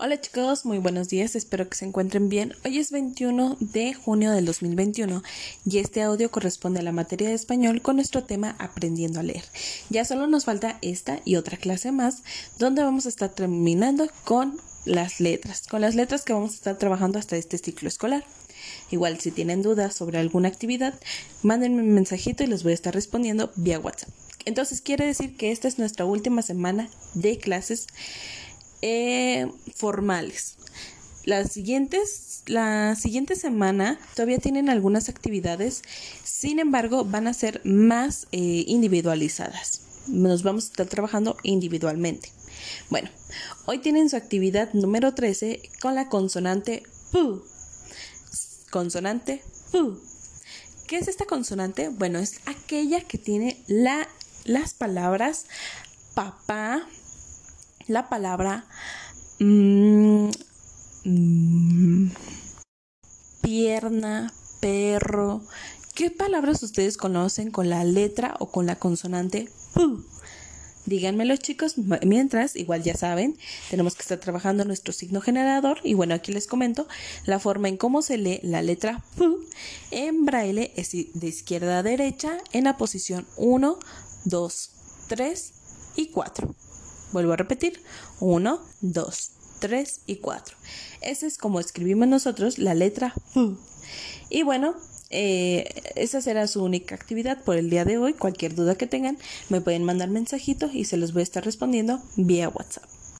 Hola chicos, muy buenos días, espero que se encuentren bien. Hoy es 21 de junio del 2021 y este audio corresponde a la materia de español con nuestro tema Aprendiendo a leer. Ya solo nos falta esta y otra clase más donde vamos a estar terminando con las letras, con las letras que vamos a estar trabajando hasta este ciclo escolar. Igual si tienen dudas sobre alguna actividad, mándenme un mensajito y les voy a estar respondiendo vía WhatsApp. Entonces quiere decir que esta es nuestra última semana de clases eh, formales. Siguientes, la siguiente semana todavía tienen algunas actividades, sin embargo van a ser más eh, individualizadas. Nos vamos a estar trabajando individualmente. Bueno, hoy tienen su actividad número 13 con la consonante PU. Consonante PU. ¿Qué es esta consonante? Bueno, es aquella que tiene la, las palabras papá, la palabra mm, mm, pierna, perro. ¿Qué palabras ustedes conocen con la letra o con la consonante P? Díganmelo chicos, mientras, igual ya saben, tenemos que estar trabajando nuestro signo generador y bueno, aquí les comento la forma en cómo se lee la letra P en braille es de izquierda a derecha en la posición 1, 2, 3 y 4. Vuelvo a repetir. 1, 2, 3 y 4. Ese es como escribimos nosotros la letra F. Y bueno, eh, esa será su única actividad por el día de hoy. Cualquier duda que tengan, me pueden mandar mensajitos y se los voy a estar respondiendo vía WhatsApp.